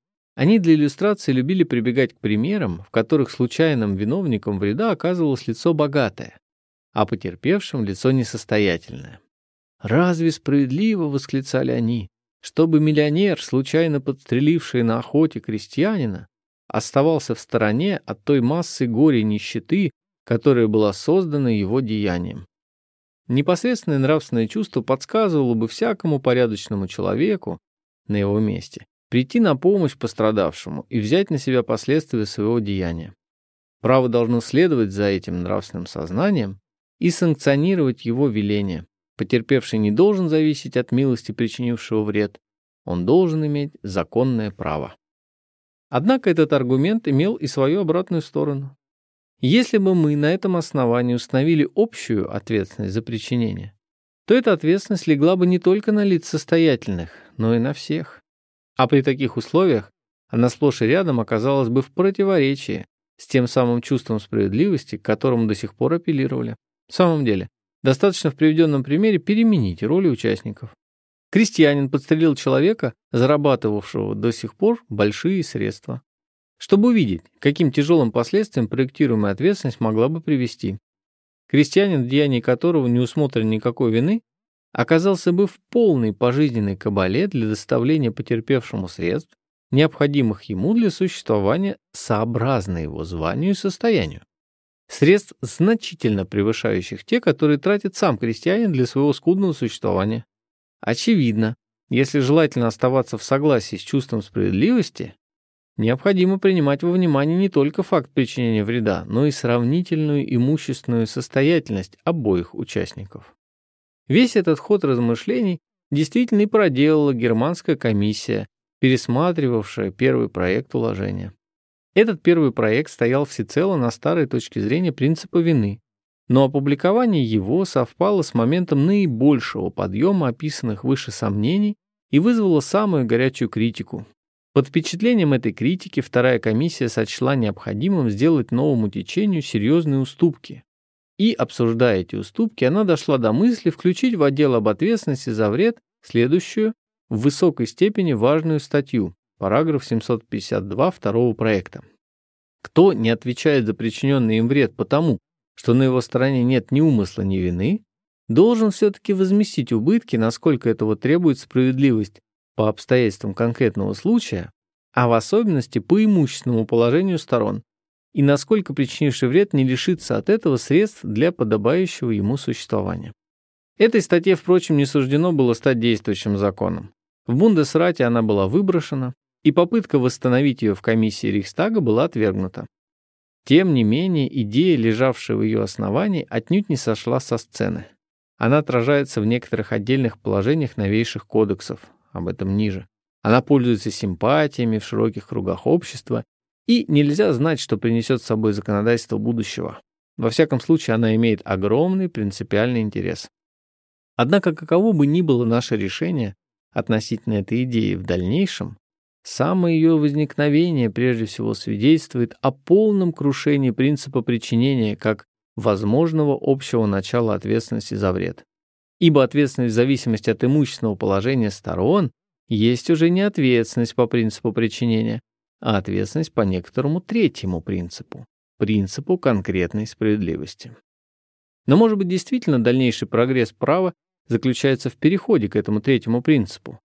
они для иллюстрации любили прибегать к примерам, в которых случайным виновником вреда оказывалось лицо богатое, а потерпевшим лицо несостоятельное. «Разве справедливо?» — восклицали они, чтобы миллионер, случайно подстреливший на охоте крестьянина, оставался в стороне от той массы горя и нищеты, которая была создана его деянием. Непосредственное нравственное чувство подсказывало бы всякому порядочному человеку на его месте прийти на помощь пострадавшему и взять на себя последствия своего деяния. Право должно следовать за этим нравственным сознанием и санкционировать его веление. Потерпевший не должен зависеть от милости причинившего вред, он должен иметь законное право. Однако этот аргумент имел и свою обратную сторону. Если бы мы на этом основании установили общую ответственность за причинение, то эта ответственность легла бы не только на лиц состоятельных, но и на всех. А при таких условиях она сплошь и рядом оказалась бы в противоречии с тем самым чувством справедливости, к которому до сих пор апеллировали. В самом деле, достаточно в приведенном примере переменить роли участников. Крестьянин подстрелил человека, зарабатывавшего до сих пор большие средства чтобы увидеть, каким тяжелым последствиям проектируемая ответственность могла бы привести. Крестьянин, в деянии которого не усмотрен никакой вины, оказался бы в полной пожизненной кабале для доставления потерпевшему средств, необходимых ему для существования сообразно его званию и состоянию. Средств, значительно превышающих те, которые тратит сам крестьянин для своего скудного существования. Очевидно, если желательно оставаться в согласии с чувством справедливости, Необходимо принимать во внимание не только факт причинения вреда, но и сравнительную имущественную состоятельность обоих участников. Весь этот ход размышлений действительно и проделала германская комиссия, пересматривавшая первый проект уложения. Этот первый проект стоял всецело на старой точке зрения принципа вины, но опубликование его совпало с моментом наибольшего подъема описанных выше сомнений и вызвало самую горячую критику, под впечатлением этой критики вторая комиссия сочла необходимым сделать новому течению серьезные уступки. И, обсуждая эти уступки, она дошла до мысли включить в отдел об ответственности за вред следующую, в высокой степени важную статью, параграф 752 второго проекта. Кто не отвечает за причиненный им вред потому, что на его стороне нет ни умысла, ни вины, должен все-таки возместить убытки, насколько этого требует справедливость, по обстоятельствам конкретного случая, а в особенности по имущественному положению сторон, и насколько причинивший вред не лишится от этого средств для подобающего ему существования. Этой статье, впрочем, не суждено было стать действующим законом. В Бундесрате она была выброшена, и попытка восстановить ее в комиссии Рейхстага была отвергнута. Тем не менее, идея, лежавшая в ее основании, отнюдь не сошла со сцены. Она отражается в некоторых отдельных положениях новейших кодексов, об этом ниже. Она пользуется симпатиями в широких кругах общества, и нельзя знать, что принесет с собой законодательство будущего. Во всяком случае, она имеет огромный принципиальный интерес. Однако, каково бы ни было наше решение относительно этой идеи в дальнейшем, самое ее возникновение прежде всего свидетельствует о полном крушении принципа причинения как возможного общего начала ответственности за вред ибо ответственность в зависимости от имущественного положения сторон есть уже не ответственность по принципу причинения, а ответственность по некоторому третьему принципу, принципу конкретной справедливости. Но, может быть, действительно дальнейший прогресс права заключается в переходе к этому третьему принципу.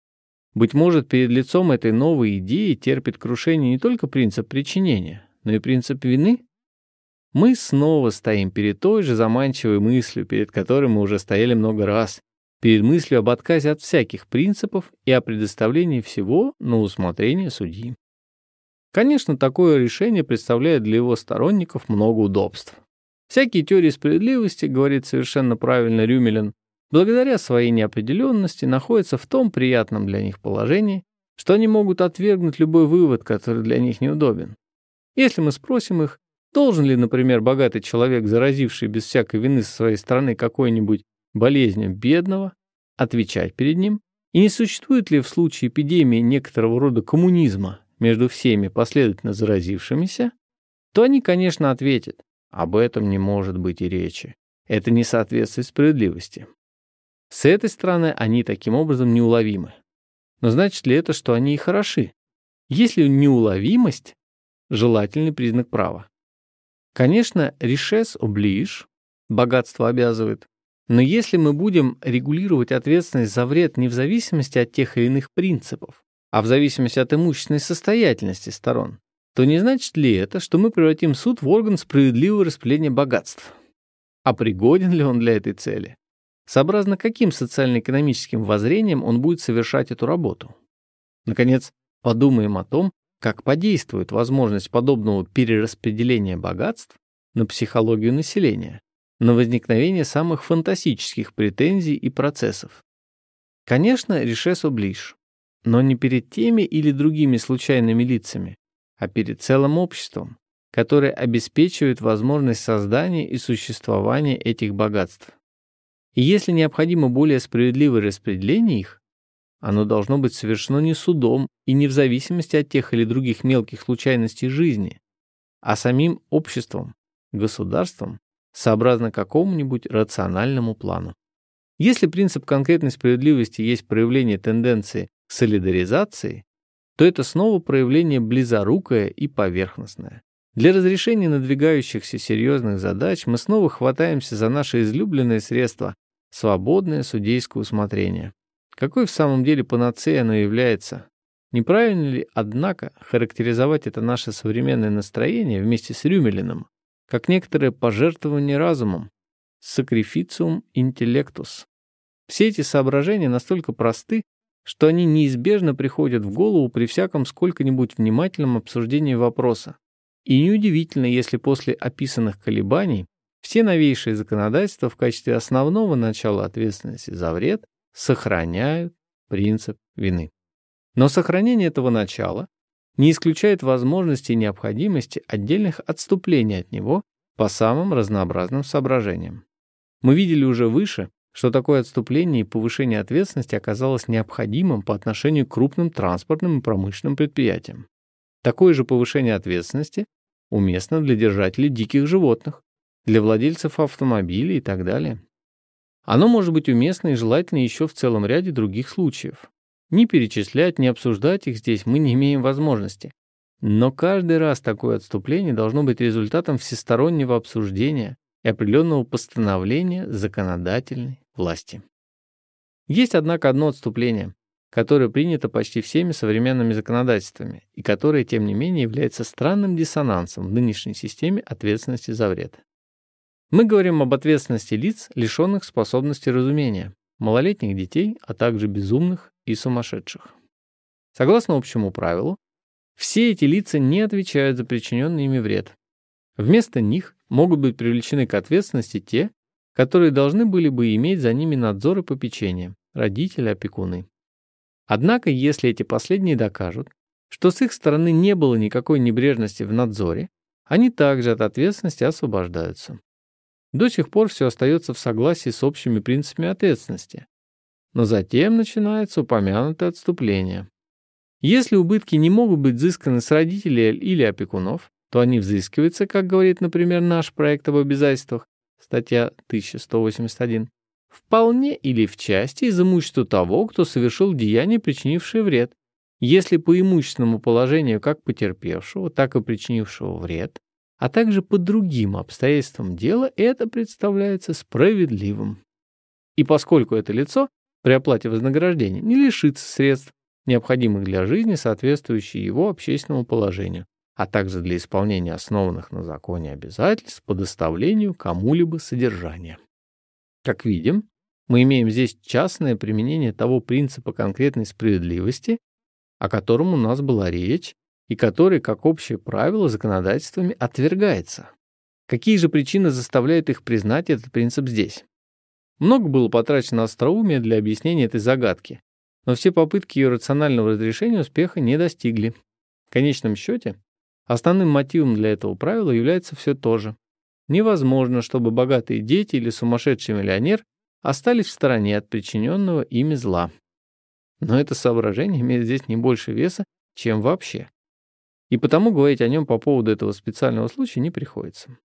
Быть может, перед лицом этой новой идеи терпит крушение не только принцип причинения, но и принцип вины? мы снова стоим перед той же заманчивой мыслью, перед которой мы уже стояли много раз, перед мыслью об отказе от всяких принципов и о предоставлении всего на усмотрение судьи. Конечно, такое решение представляет для его сторонников много удобств. Всякие теории справедливости, говорит совершенно правильно Рюмелин, благодаря своей неопределенности находятся в том приятном для них положении, что они могут отвергнуть любой вывод, который для них неудобен Если мы спросим их, должен ли, например, богатый человек, заразивший без всякой вины со своей стороны какой-нибудь болезнью бедного, отвечать перед ним, и не существует ли в случае эпидемии некоторого рода коммунизма между всеми последовательно заразившимися, то они, конечно, ответят, об этом не может быть и речи. Это не соответствует справедливости. С этой стороны они таким образом неуловимы. Но значит ли это, что они и хороши? Если неуловимость – желательный признак права. Конечно, решес оближ, богатство обязывает, но если мы будем регулировать ответственность за вред не в зависимости от тех или иных принципов, а в зависимости от имущественной состоятельности сторон, то не значит ли это, что мы превратим суд в орган справедливого распределения богатств? А пригоден ли он для этой цели? Сообразно каким социально-экономическим воззрением он будет совершать эту работу? Наконец, подумаем о том, как подействует возможность подобного перераспределения богатств на психологию населения, на возникновение самых фантастических претензий и процессов. Конечно, решес оближ, но не перед теми или другими случайными лицами, а перед целым обществом, которое обеспечивает возможность создания и существования этих богатств. И если необходимо более справедливое распределение их, оно должно быть совершено не судом и не в зависимости от тех или других мелких случайностей жизни, а самим обществом, государством, сообразно какому-нибудь рациональному плану. Если принцип конкретной справедливости есть проявление тенденции солидаризации, то это снова проявление близорукое и поверхностное. Для разрешения надвигающихся серьезных задач мы снова хватаемся за наше излюбленное средство – свободное судейское усмотрение. Какой в самом деле панацеей оно является? Неправильно ли, однако, характеризовать это наше современное настроение вместе с Рюмелиным как некоторое пожертвование разумом, sacrificium intellectus? Все эти соображения настолько просты, что они неизбежно приходят в голову при всяком сколько-нибудь внимательном обсуждении вопроса. И неудивительно, если после описанных колебаний все новейшие законодательства в качестве основного начала ответственности за вред сохраняют принцип вины. Но сохранение этого начала не исключает возможности и необходимости отдельных отступлений от него по самым разнообразным соображениям. Мы видели уже выше, что такое отступление и повышение ответственности оказалось необходимым по отношению к крупным транспортным и промышленным предприятиям. Такое же повышение ответственности уместно для держателей диких животных, для владельцев автомобилей и так далее. Оно может быть уместно и желательно еще в целом ряде других случаев. Ни перечислять, ни обсуждать их здесь мы не имеем возможности. Но каждый раз такое отступление должно быть результатом всестороннего обсуждения и определенного постановления законодательной власти. Есть, однако, одно отступление, которое принято почти всеми современными законодательствами и которое, тем не менее, является странным диссонансом в нынешней системе ответственности за вред. Мы говорим об ответственности лиц, лишенных способности разумения, малолетних детей, а также безумных и сумасшедших. Согласно общему правилу, все эти лица не отвечают за причиненный ими вред. Вместо них могут быть привлечены к ответственности те, которые должны были бы иметь за ними надзор и попечение, родители, опекуны. Однако, если эти последние докажут, что с их стороны не было никакой небрежности в надзоре, они также от ответственности освобождаются. До сих пор все остается в согласии с общими принципами ответственности. Но затем начинается упомянутое отступление. Если убытки не могут быть взысканы с родителей или опекунов, то они взыскиваются, как говорит, например, наш проект об обязательствах, статья 1181, вполне или в части из имущества того, кто совершил деяние, причинившее вред, если по имущественному положению как потерпевшего, так и причинившего вред, а также по другим обстоятельствам дела это представляется справедливым. И поскольку это лицо при оплате вознаграждения не лишится средств, необходимых для жизни, соответствующих его общественному положению, а также для исполнения основанных на законе обязательств по доставлению кому-либо содержания. Как видим, мы имеем здесь частное применение того принципа конкретной справедливости, о котором у нас была речь, и который, как общее правило, законодательствами отвергается. Какие же причины заставляют их признать этот принцип здесь? Много было потрачено остроумия для объяснения этой загадки, но все попытки ее рационального разрешения успеха не достигли. В конечном счете, Основным мотивом для этого правила является все то же. Невозможно, чтобы богатые дети или сумасшедший миллионер остались в стороне от причиненного ими зла. Но это соображение имеет здесь не больше веса, чем вообще. И потому говорить о нем по поводу этого специального случая не приходится.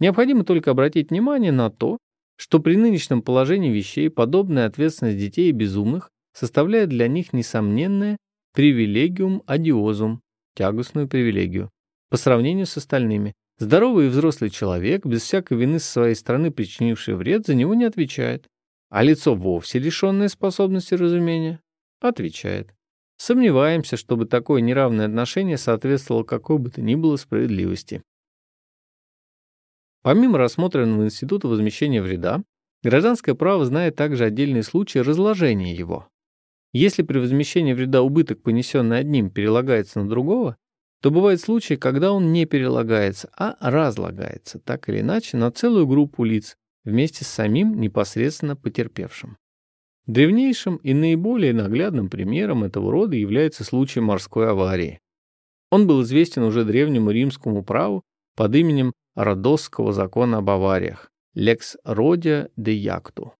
Необходимо только обратить внимание на то, что при нынешнем положении вещей подобная ответственность детей и безумных составляет для них несомненное привилегиум одиозум, тягостную привилегию, по сравнению с остальными. Здоровый и взрослый человек, без всякой вины со своей стороны причинивший вред, за него не отвечает. А лицо вовсе лишенное способности разумения отвечает. Сомневаемся, чтобы такое неравное отношение соответствовало какой бы то ни было справедливости. Помимо рассмотренного Института возмещения вреда, гражданское право знает также отдельные случаи разложения его. Если при возмещении вреда убыток, понесенный одним, перелагается на другого, то бывают случаи, когда он не перелагается, а разлагается, так или иначе, на целую группу лиц вместе с самим непосредственно потерпевшим. Древнейшим и наиболее наглядным примером этого рода является случай морской аварии. Он был известен уже древнему римскому праву под именем Родосского закона об авариях «Lex Rodia de Jactu».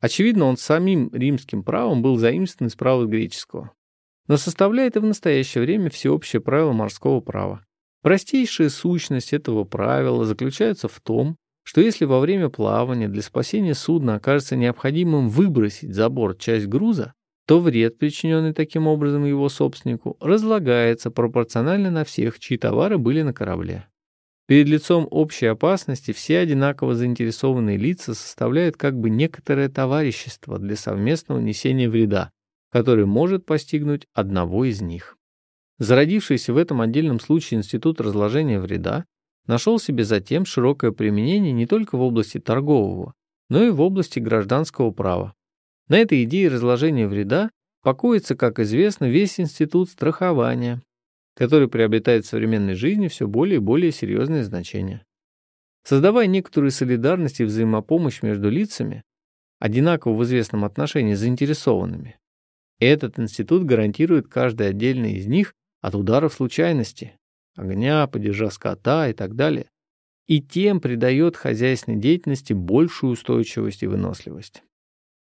Очевидно, он самим римским правом был заимствован из права греческого, но составляет и в настоящее время всеобщее правило морского права. Простейшая сущность этого правила заключается в том, что если во время плавания для спасения судна окажется необходимым выбросить за борт часть груза, то вред, причиненный таким образом его собственнику, разлагается пропорционально на всех, чьи товары были на корабле. Перед лицом общей опасности все одинаково заинтересованные лица составляют как бы некоторое товарищество для совместного несения вреда, который может постигнуть одного из них. Зародившийся в этом отдельном случае институт разложения вреда нашел себе затем широкое применение не только в области торгового, но и в области гражданского права. На этой идее разложения вреда покоится, как известно, весь институт страхования, который приобретает в современной жизни все более и более серьезное значение. Создавая некоторую солидарность и взаимопомощь между лицами, одинаково в известном отношении заинтересованными, этот институт гарантирует каждый отдельный из них от ударов случайности, огня, падежа скота и так далее, и тем придает хозяйственной деятельности большую устойчивость и выносливость.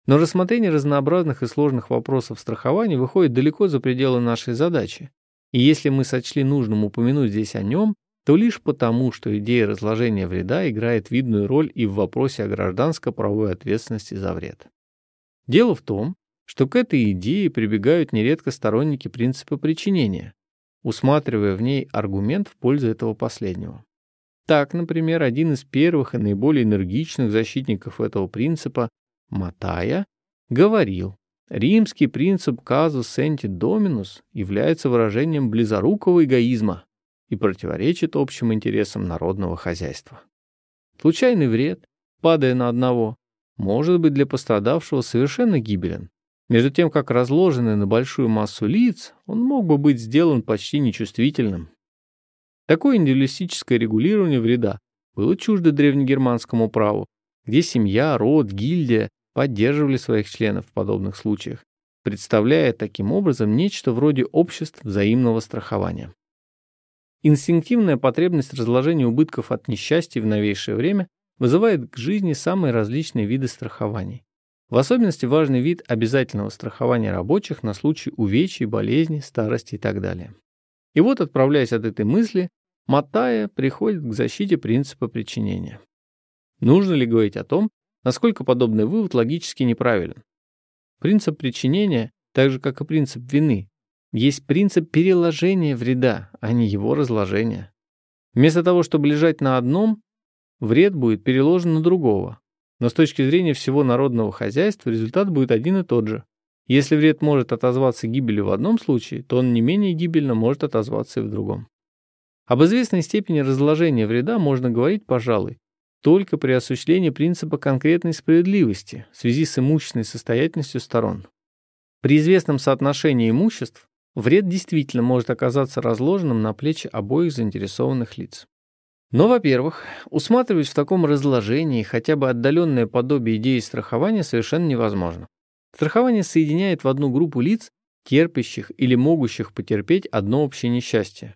Но рассмотрение разнообразных и сложных вопросов страхования выходит далеко за пределы нашей задачи, и если мы сочли нужным упомянуть здесь о нем, то лишь потому, что идея разложения вреда играет видную роль и в вопросе о гражданско-правовой ответственности за вред. Дело в том, что к этой идее прибегают нередко сторонники принципа причинения, усматривая в ней аргумент в пользу этого последнего. Так, например, один из первых и наиболее энергичных защитников этого принципа, Матая, говорил, римский принцип казус сенти доминус является выражением близорукого эгоизма и противоречит общим интересам народного хозяйства. Случайный вред, падая на одного, может быть для пострадавшего совершенно гибелен, между тем, как разложенный на большую массу лиц, он мог бы быть сделан почти нечувствительным. Такое индивидуалистическое регулирование вреда было чуждо древнегерманскому праву, где семья, род, гильдия поддерживали своих членов в подобных случаях, представляя таким образом нечто вроде обществ взаимного страхования. Инстинктивная потребность разложения убытков от несчастья в новейшее время вызывает к жизни самые различные виды страхований. В особенности важный вид обязательного страхования рабочих на случай увечий, болезней, старости и так далее. И вот, отправляясь от этой мысли, Матая приходит к защите принципа причинения. Нужно ли говорить о том, насколько подобный вывод логически неправилен? Принцип причинения, так же как и принцип вины, есть принцип переложения вреда, а не его разложения. Вместо того, чтобы лежать на одном, вред будет переложен на другого, но с точки зрения всего народного хозяйства результат будет один и тот же. Если вред может отозваться гибелью в одном случае, то он не менее гибельно может отозваться и в другом. Об известной степени разложения вреда можно говорить, пожалуй, только при осуществлении принципа конкретной справедливости в связи с имущественной состоятельностью сторон. При известном соотношении имуществ вред действительно может оказаться разложенным на плечи обоих заинтересованных лиц. Но, во-первых, усматривать в таком разложении хотя бы отдаленное подобие идеи страхования совершенно невозможно. Страхование соединяет в одну группу лиц, терпящих или могущих потерпеть одно общее несчастье.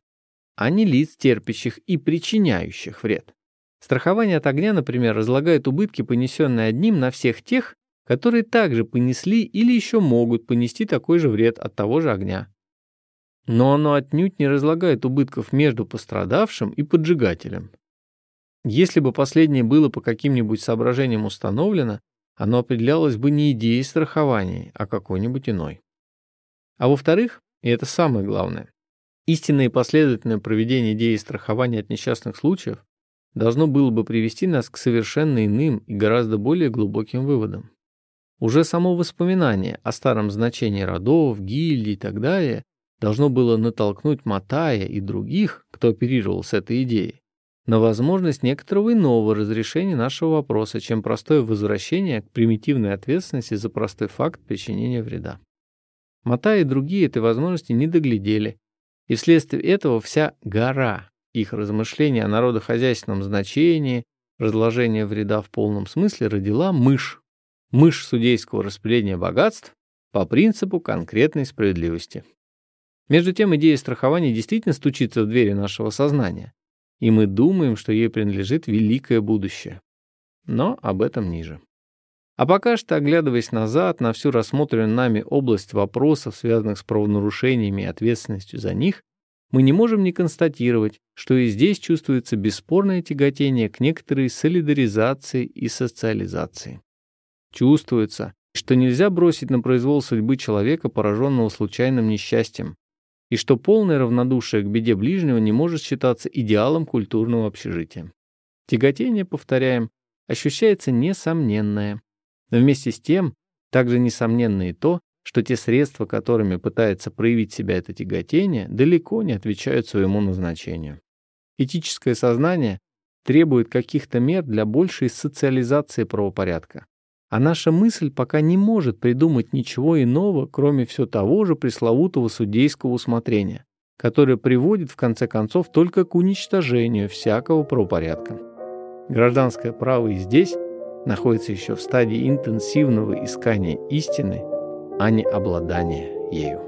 а не лиц, терпящих и причиняющих вред. Страхование от огня, например, разлагает убытки, понесенные одним, на всех тех, которые также понесли или еще могут понести такой же вред от того же огня. Но оно отнюдь не разлагает убытков между пострадавшим и поджигателем. Если бы последнее было по каким-нибудь соображениям установлено, оно определялось бы не идеей страхования, а какой-нибудь иной. А во-вторых, и это самое главное, истинное и последовательное проведение идеи страхования от несчастных случаев должно было бы привести нас к совершенно иным и гораздо более глубоким выводам. Уже само воспоминание о старом значении родов, гильдий и так далее должно было натолкнуть Матая и других, кто оперировал с этой идеей, на возможность некоторого иного разрешения нашего вопроса, чем простое возвращение к примитивной ответственности за простой факт причинения вреда. Матай и другие этой возможности не доглядели, и вследствие этого вся гора их размышлений о народохозяйственном значении, разложения вреда в полном смысле родила мышь, мышь судейского распределения богатств по принципу конкретной справедливости. Между тем, идея страхования действительно стучится в двери нашего сознания, и мы думаем, что ей принадлежит великое будущее. Но об этом ниже. А пока что, оглядываясь назад на всю рассмотренную нами область вопросов, связанных с правонарушениями и ответственностью за них, мы не можем не констатировать, что и здесь чувствуется бесспорное тяготение к некоторой солидаризации и социализации. Чувствуется, что нельзя бросить на произвол судьбы человека, пораженного случайным несчастьем, и что полное равнодушие к беде ближнего не может считаться идеалом культурного общежития. Тяготение, повторяем, ощущается несомненное. Но вместе с тем, также несомненно и то, что те средства, которыми пытается проявить себя это тяготение, далеко не отвечают своему назначению. Этическое сознание требует каких-то мер для большей социализации правопорядка. А наша мысль пока не может придумать ничего иного, кроме все того же пресловутого судейского усмотрения, которое приводит в конце концов только к уничтожению всякого правопорядка. Гражданское право и здесь находится еще в стадии интенсивного искания истины, а не обладания ею.